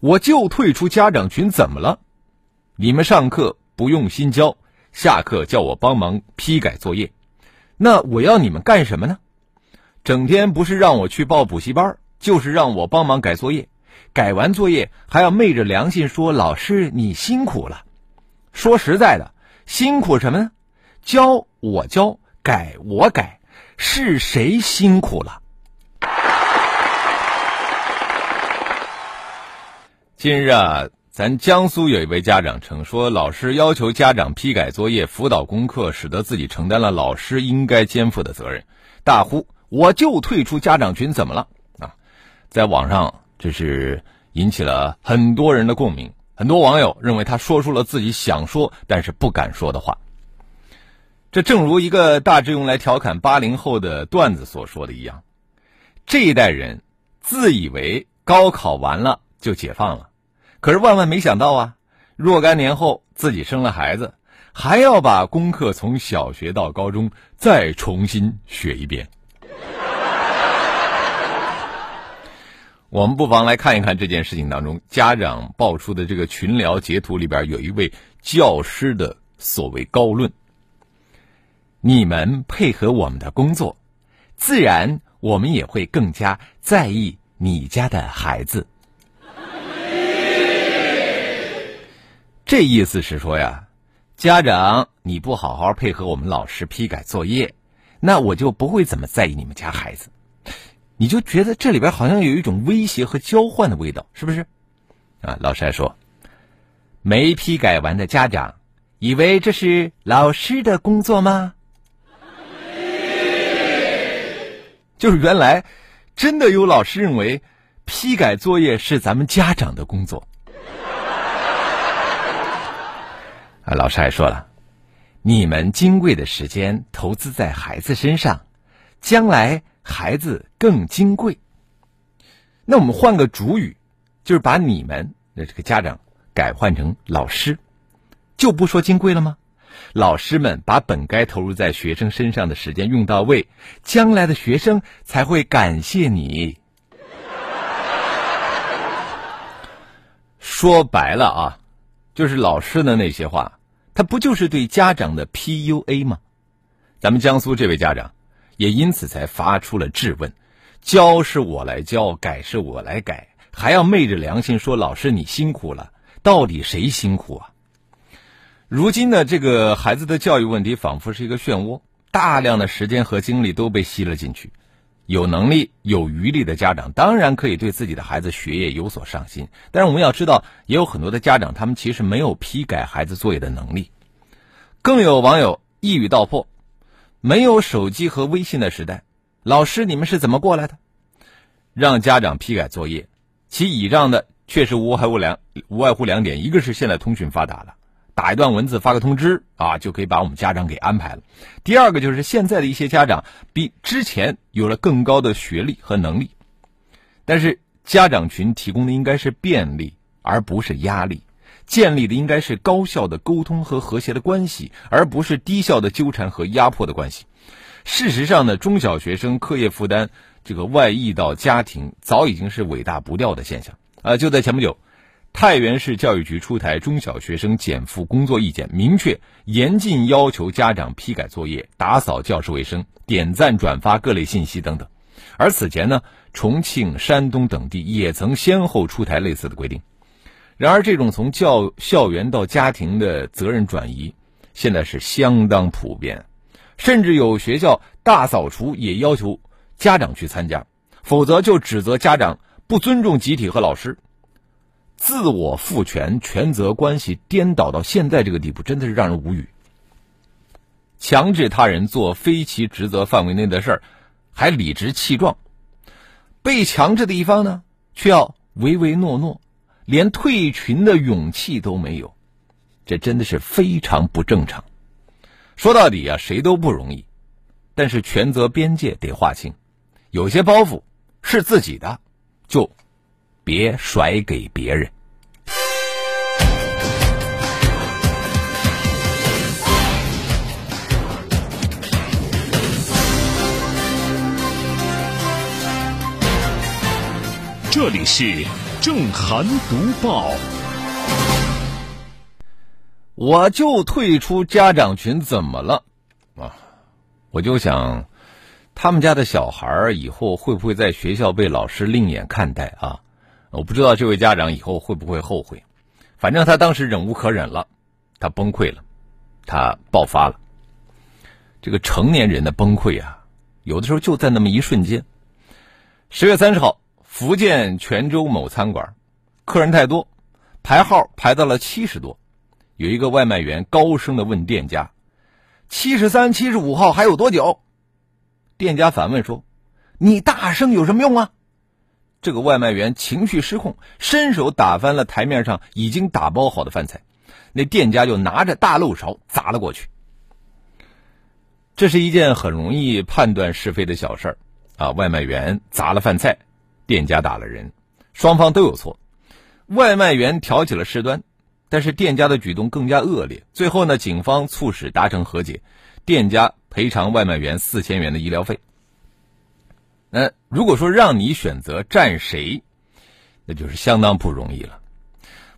我就退出家长群，怎么了？你们上课不用心教，下课叫我帮忙批改作业，那我要你们干什么呢？整天不是让我去报补习班，就是让我帮忙改作业。改完作业还要昧着良心说：“老师，你辛苦了。”说实在的，辛苦什么呢？教我教，改我改，是谁辛苦了？近日啊，咱江苏有一位家长称说，老师要求家长批改作业、辅导功课，使得自己承担了老师应该肩负的责任，大呼我就退出家长群，怎么了？啊，在网上这是引起了很多人的共鸣，很多网友认为他说出了自己想说但是不敢说的话。这正如一个大致用来调侃八零后的段子所说的一样，这一代人自以为高考完了就解放了。可是万万没想到啊！若干年后，自己生了孩子，还要把功课从小学到高中再重新学一遍。我们不妨来看一看这件事情当中，家长爆出的这个群聊截图里边，有一位教师的所谓高论：你们配合我们的工作，自然我们也会更加在意你家的孩子。这意思是说呀，家长你不好好配合我们老师批改作业，那我就不会怎么在意你们家孩子。你就觉得这里边好像有一种威胁和交换的味道，是不是？啊，老师还说，没批改完的家长，以为这是老师的工作吗？就是原来真的有老师认为批改作业是咱们家长的工作。啊，老师还说了，你们金贵的时间投资在孩子身上，将来孩子更金贵。那我们换个主语，就是把你们的这个家长改换成老师，就不说金贵了吗？老师们把本该投入在学生身上的时间用到位，将来的学生才会感谢你。说白了啊，就是老师的那些话。他不就是对家长的 PUA 吗？咱们江苏这位家长也因此才发出了质问：教是我来教，改是我来改，还要昧着良心说老师你辛苦了，到底谁辛苦啊？如今的这个孩子的教育问题仿佛是一个漩涡，大量的时间和精力都被吸了进去。有能力、有余力的家长当然可以对自己的孩子学业有所上心，但是我们要知道，也有很多的家长他们其实没有批改孩子作业的能力。更有网友一语道破：没有手机和微信的时代，老师你们是怎么过来的？让家长批改作业，其倚仗的确实无外乎两无外乎两点，一个是现在通讯发达了。打一段文字发个通知啊，就可以把我们家长给安排了。第二个就是现在的一些家长比之前有了更高的学历和能力，但是家长群提供的应该是便利，而不是压力；建立的应该是高效的沟通和和谐的关系，而不是低效的纠缠和压迫的关系。事实上呢，中小学生课业负担这个外溢到家庭，早已经是尾大不掉的现象啊！就在前不久。太原市教育局出台中小学生减负工作意见，明确严禁要求家长批改作业、打扫教室卫生、点赞转发各类信息等等。而此前呢，重庆、山东等地也曾先后出台类似的规定。然而，这种从教校园到家庭的责任转移，现在是相当普遍，甚至有学校大扫除也要求家长去参加，否则就指责家长不尊重集体和老师。自我赋权、权责关系颠倒到现在这个地步，真的是让人无语。强制他人做非其职责范围内的事儿，还理直气壮；被强制的一方呢，却要唯唯诺诺，连退群的勇气都没有，这真的是非常不正常。说到底啊，谁都不容易，但是权责边界得划清，有些包袱是自己的，就别甩给别人。这里是正涵读报。我就退出家长群，怎么了？啊，我就想，他们家的小孩以后会不会在学校被老师另眼看待啊？我不知道这位家长以后会不会后悔。反正他当时忍无可忍了，他崩溃了，他爆发了。这个成年人的崩溃啊，有的时候就在那么一瞬间。十月三十号。福建泉州某餐馆，客人太多，排号排到了七十多。有一个外卖员高声的问店家：“七十三、七十五号还有多久？”店家反问说：“你大声有什么用啊？”这个外卖员情绪失控，伸手打翻了台面上已经打包好的饭菜。那店家就拿着大漏勺砸了过去。这是一件很容易判断是非的小事儿啊！外卖员砸了饭菜。店家打了人，双方都有错。外卖员挑起了事端，但是店家的举动更加恶劣。最后呢，警方促使达成和解，店家赔偿外卖员四千元的医疗费。那如果说让你选择站谁，那就是相当不容易了。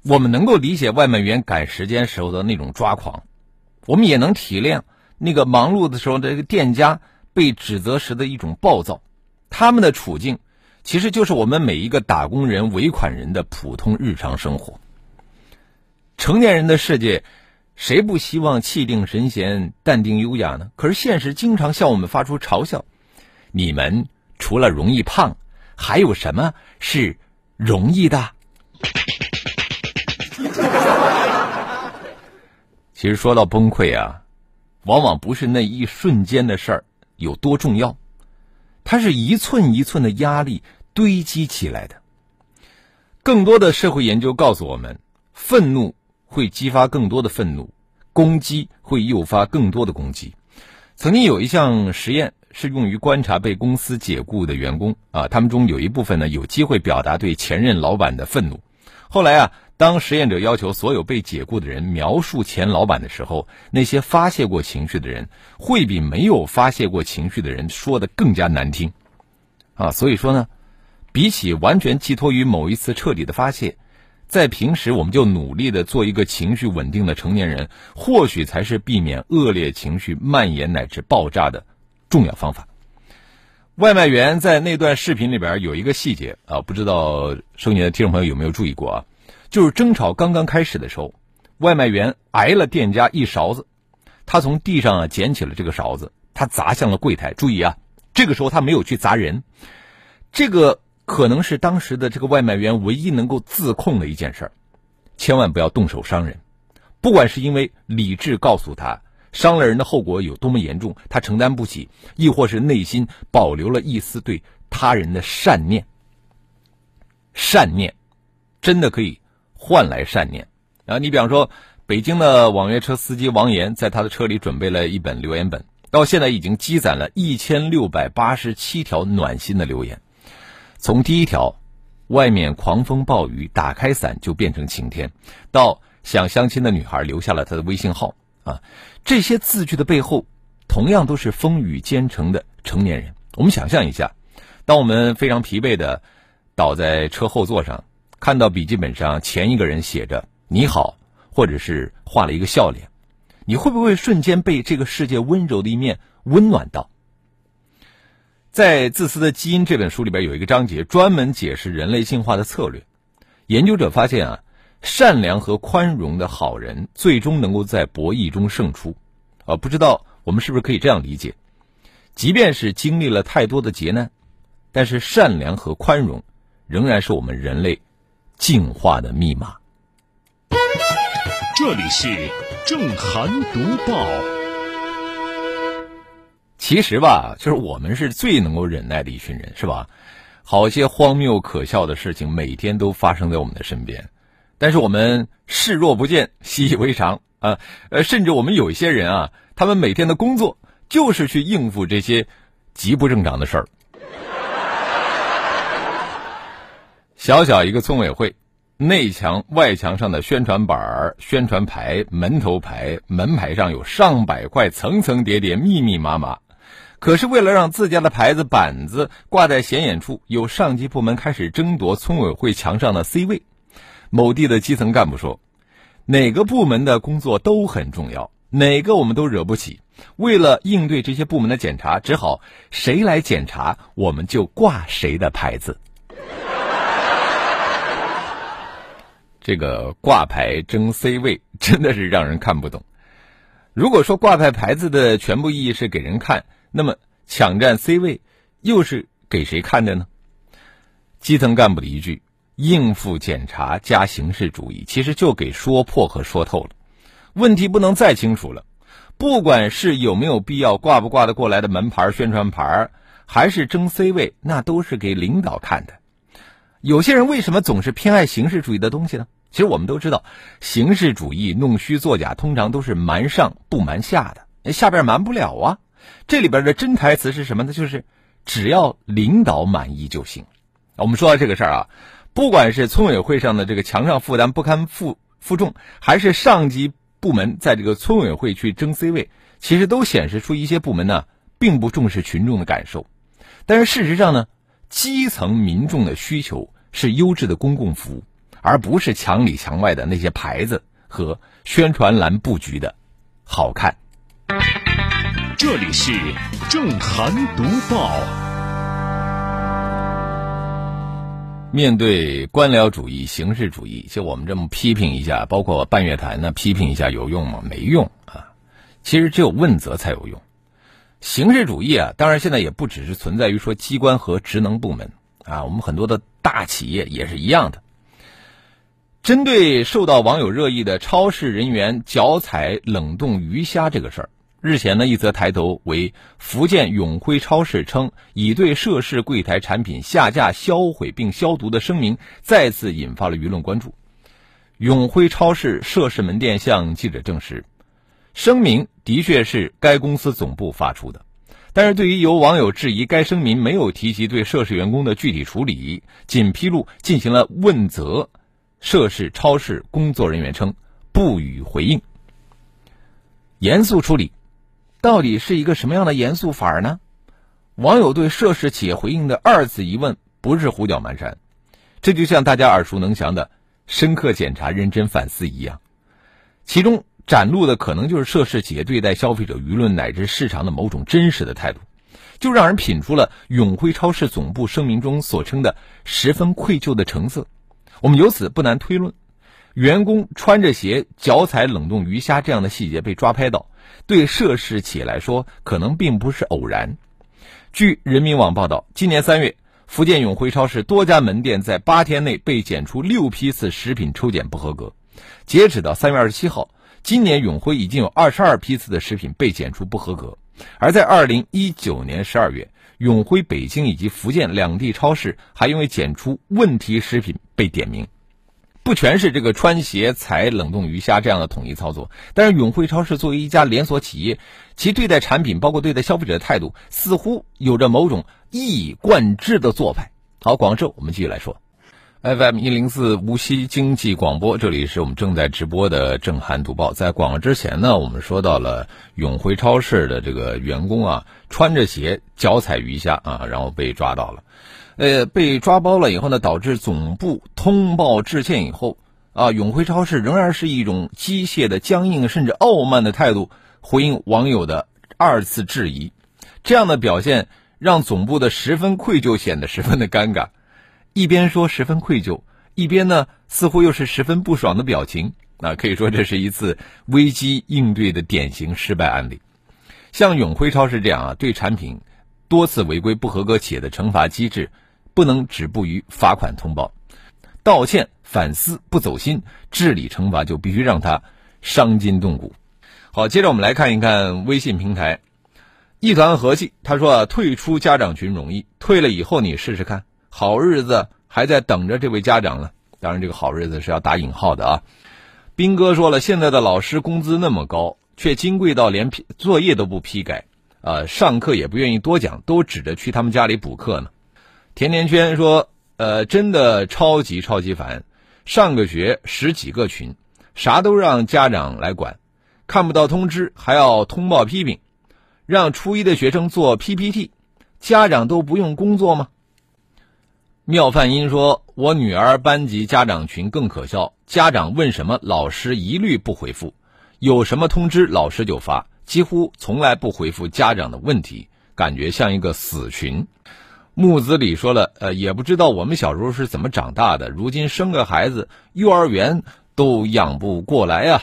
我们能够理解外卖员赶时间时候的那种抓狂，我们也能体谅那个忙碌的时候这个店家被指责时的一种暴躁，他们的处境。其实就是我们每一个打工人、尾款人的普通日常生活。成年人的世界，谁不希望气定神闲、淡定优雅呢？可是现实经常向我们发出嘲笑：你们除了容易胖，还有什么是容易的？其实说到崩溃啊，往往不是那一瞬间的事儿有多重要。它是一寸一寸的压力堆积起来的。更多的社会研究告诉我们，愤怒会激发更多的愤怒，攻击会诱发更多的攻击。曾经有一项实验是用于观察被公司解雇的员工啊，他们中有一部分呢有机会表达对前任老板的愤怒。后来啊，当实验者要求所有被解雇的人描述前老板的时候，那些发泄过情绪的人会比没有发泄过情绪的人说的更加难听，啊，所以说呢，比起完全寄托于某一次彻底的发泄，在平时我们就努力的做一个情绪稳定的成年人，或许才是避免恶劣情绪蔓延乃至爆炸的重要方法。外卖员在那段视频里边有一个细节啊，不知道收你的听众朋友有没有注意过啊？就是争吵刚刚开始的时候，外卖员挨了店家一勺子，他从地上啊捡起了这个勺子，他砸向了柜台。注意啊，这个时候他没有去砸人，这个可能是当时的这个外卖员唯一能够自控的一件事儿，千万不要动手伤人，不管是因为理智告诉他。伤了人的后果有多么严重，他承担不起，亦或是内心保留了一丝对他人的善念。善念，真的可以换来善念啊！你比方说，北京的网约车司机王岩，在他的车里准备了一本留言本，到现在已经积攒了一千六百八十七条暖心的留言。从第一条“外面狂风暴雨，打开伞就变成晴天”，到想相亲的女孩留下了他的微信号。啊，这些字句的背后，同样都是风雨兼程的成年人。我们想象一下，当我们非常疲惫的倒在车后座上，看到笔记本上前一个人写着“你好”，或者是画了一个笑脸，你会不会瞬间被这个世界温柔的一面温暖到？在《自私的基因》这本书里边，有一个章节专门解释人类进化的策略。研究者发现啊。善良和宽容的好人，最终能够在博弈中胜出。啊，不知道我们是不是可以这样理解？即便是经历了太多的劫难，但是善良和宽容仍然是我们人类进化的密码。这里是正涵读报。其实吧，就是我们是最能够忍耐的一群人，是吧？好些荒谬可笑的事情每天都发生在我们的身边。但是我们视若不见，习以为常啊。呃，甚至我们有一些人啊，他们每天的工作就是去应付这些极不正常的事儿。小小一个村委会，内墙、外墙上的宣传板、宣传牌、门头牌、门牌上有上百块，层层叠叠，密密麻麻。可是为了让自家的牌子、板子挂在显眼处，有上级部门开始争夺村委会墙上的 C 位。某地的基层干部说：“哪个部门的工作都很重要，哪个我们都惹不起。为了应对这些部门的检查，只好谁来检查，我们就挂谁的牌子。”这个挂牌争 C 位真的是让人看不懂。如果说挂牌牌子的全部意义是给人看，那么抢占 C 位又是给谁看的呢？基层干部的一句“应付检查加形式主义”，其实就给说破和说透了。问题不能再清楚了。不管是有没有必要挂不挂得过来的门牌、宣传牌，还是争 C 位，那都是给领导看的。有些人为什么总是偏爱形式主义的东西呢？其实我们都知道，形式主义弄虚作假，通常都是瞒上不瞒下的，下边瞒不了啊。这里边的真台词是什么呢？就是只要领导满意就行。我们说到这个事儿啊，不管是村委会上的这个墙上负担不堪负负重，还是上级部门在这个村委会去争 C 位，其实都显示出一些部门呢并不重视群众的感受。但是事实上呢？基层民众的需求是优质的公共服务，而不是墙里墙外的那些牌子和宣传栏布局的好看。这里是正涵读报。面对官僚主义、形式主义，就我们这么批评一下，包括半月谈呢，批评一下有用吗？没用啊！其实只有问责才有用。形式主义啊，当然现在也不只是存在于说机关和职能部门啊，我们很多的大企业也是一样的。针对受到网友热议的超市人员脚踩冷冻鱼虾这个事儿，日前呢，一则抬头为福建永辉超市称已对涉事柜台产品下架、销毁并消毒的声明，再次引发了舆论关注。永辉超市涉事门店向记者证实。声明的确是该公司总部发出的，但是对于有网友质疑该声明没有提及对涉事员工的具体处理，仅披露进行了问责，涉事超市工作人员称不予回应。严肃处理，到底是一个什么样的严肃法儿呢？网友对涉事企业回应的二次疑问不是胡搅蛮缠，这就像大家耳熟能详的深刻检查、认真反思一样，其中。展露的可能就是涉事企业对待消费者、舆论乃至市场的某种真实的态度，就让人品出了永辉超市总部声明中所称的十分愧疚的成色。我们由此不难推论，员工穿着鞋脚踩冷冻鱼虾这样的细节被抓拍到，对涉事企业来说可能并不是偶然。据人民网报道，今年三月，福建永辉超市多家门店在八天内被检出六批次食品抽检不合格，截止到三月二十七号。今年永辉已经有二十二批次的食品被检出不合格，而在二零一九年十二月，永辉北京以及福建两地超市还因为检出问题食品被点名，不全是这个穿鞋踩冷冻鱼虾这样的统一操作，但是永辉超市作为一家连锁企业，其对待产品包括对待消费者的态度，似乎有着某种一以贯之的做派。好，广州，我们继续来说。FM 一零四无锡经济广播，这里是我们正在直播的正涵读报。在广告之前呢，我们说到了永辉超市的这个员工啊，穿着鞋脚踩鱼虾啊，然后被抓到了，呃，被抓包了以后呢，导致总部通报致歉以后啊，永辉超市仍然是一种机械的、僵硬甚至傲慢的态度回应网友的二次质疑，这样的表现让总部的十分愧疚显得十分的尴尬。一边说十分愧疚，一边呢似乎又是十分不爽的表情。那可以说这是一次危机应对的典型失败案例。像永辉超市这样啊，对产品多次违规不合格企业的惩罚机制，不能止步于罚款通报、道歉、反思不走心，治理惩罚就必须让他伤筋动骨。好，接着我们来看一看微信平台，一团和气，他说啊，退出家长群容易，退了以后你试试看。好日子还在等着这位家长呢，当然，这个好日子是要打引号的啊。斌哥说了，现在的老师工资那么高，却金贵到连批作业都不批改，呃，上课也不愿意多讲，都指着去他们家里补课呢。甜甜圈说，呃，真的超级超级烦，上个学十几个群，啥都让家长来管，看不到通知还要通报批评，让初一的学生做 PPT，家长都不用工作吗？妙范音说：“我女儿班级家长群更可笑，家长问什么，老师一律不回复；有什么通知，老师就发，几乎从来不回复家长的问题，感觉像一个死群。”木子李说了：“呃，也不知道我们小时候是怎么长大的，如今生个孩子，幼儿园都养不过来呀。”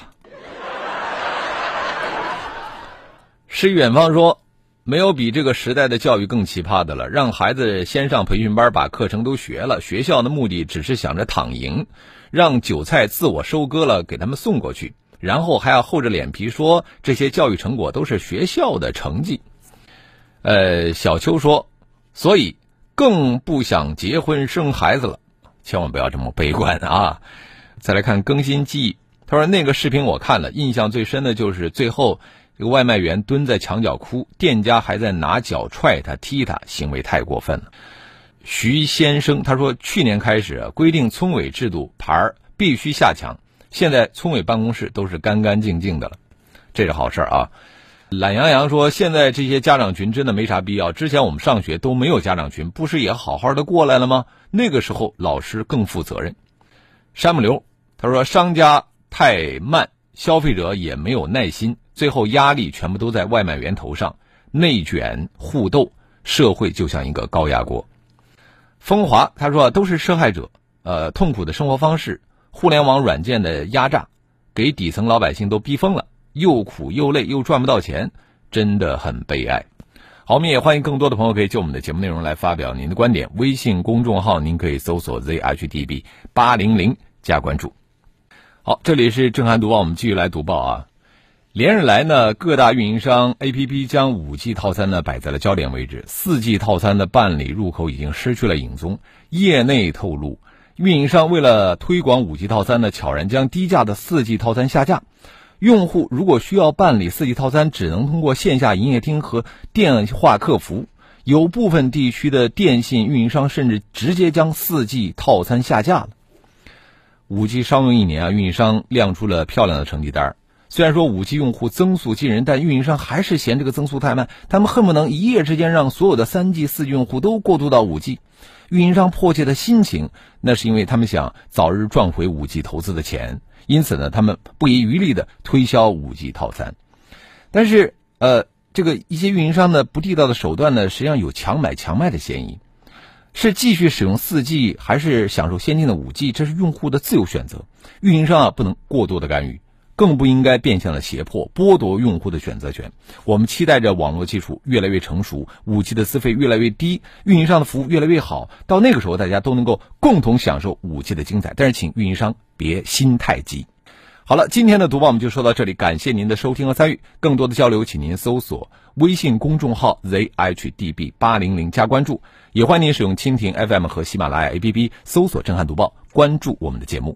诗远方说。没有比这个时代的教育更奇葩的了。让孩子先上培训班，把课程都学了，学校的目的只是想着躺赢，让韭菜自我收割了，给他们送过去，然后还要厚着脸皮说这些教育成果都是学校的成绩。呃，小秋说，所以更不想结婚生孩子了。千万不要这么悲观啊！再来看更新记忆，他说那个视频我看了，印象最深的就是最后。这个外卖员蹲在墙角哭，店家还在拿脚踹他、踢他，行为太过分了。徐先生他说，去年开始规定村委制度牌儿必须下墙，现在村委办公室都是干干净净的了，这是好事啊。懒洋洋说，现在这些家长群真的没啥必要，之前我们上学都没有家长群，不是也好好的过来了吗？那个时候老师更负责任。山木流他说，商家太慢，消费者也没有耐心。最后压力全部都在外卖员头上，内卷互斗，社会就像一个高压锅。风华他说都是受害者，呃，痛苦的生活方式，互联网软件的压榨，给底层老百姓都逼疯了，又苦又累又赚不到钱，真的很悲哀。好，我们也欢迎更多的朋友可以就我们的节目内容来发表您的观点。微信公众号您可以搜索 zhdb 八零零加关注。好，这里是正涵读报，我们继续来读报啊。连日来呢，各大运营商 APP 将五 G 套餐呢摆在了焦点位置，四 G 套餐的办理入口已经失去了影踪。业内透露，运营商为了推广五 G 套餐呢，悄然将低价的四 G 套餐下架。用户如果需要办理四 G 套餐，只能通过线下营业厅和电话客服。有部分地区的电信运营商甚至直接将四 G 套餐下架了。五 G 商用一年啊，运营商亮出了漂亮的成绩单。虽然说五 G 用户增速惊人，但运营商还是嫌这个增速太慢。他们恨不能一夜之间让所有的三 G、四 G 用户都过渡到五 G。运营商迫切的心情，那是因为他们想早日赚回五 G 投资的钱，因此呢，他们不遗余力的推销五 G 套餐。但是，呃，这个一些运营商的不地道的手段呢，实际上有强买强卖的嫌疑。是继续使用四 G，还是享受先进的五 G？这是用户的自由选择，运营商啊，不能过多的干预。更不应该变相的胁迫、剥夺用户的选择权。我们期待着网络技术越来越成熟，五 G 的资费越来越低，运营商的服务越来越好。到那个时候，大家都能够共同享受五 G 的精彩。但是，请运营商别心太急。好了，今天的读报我们就说到这里，感谢您的收听和参与。更多的交流，请您搜索微信公众号 zhdb 八零零加关注，也欢迎您使用蜻蜓 FM 和喜马拉雅 APP 搜索“震撼读报”，关注我们的节目。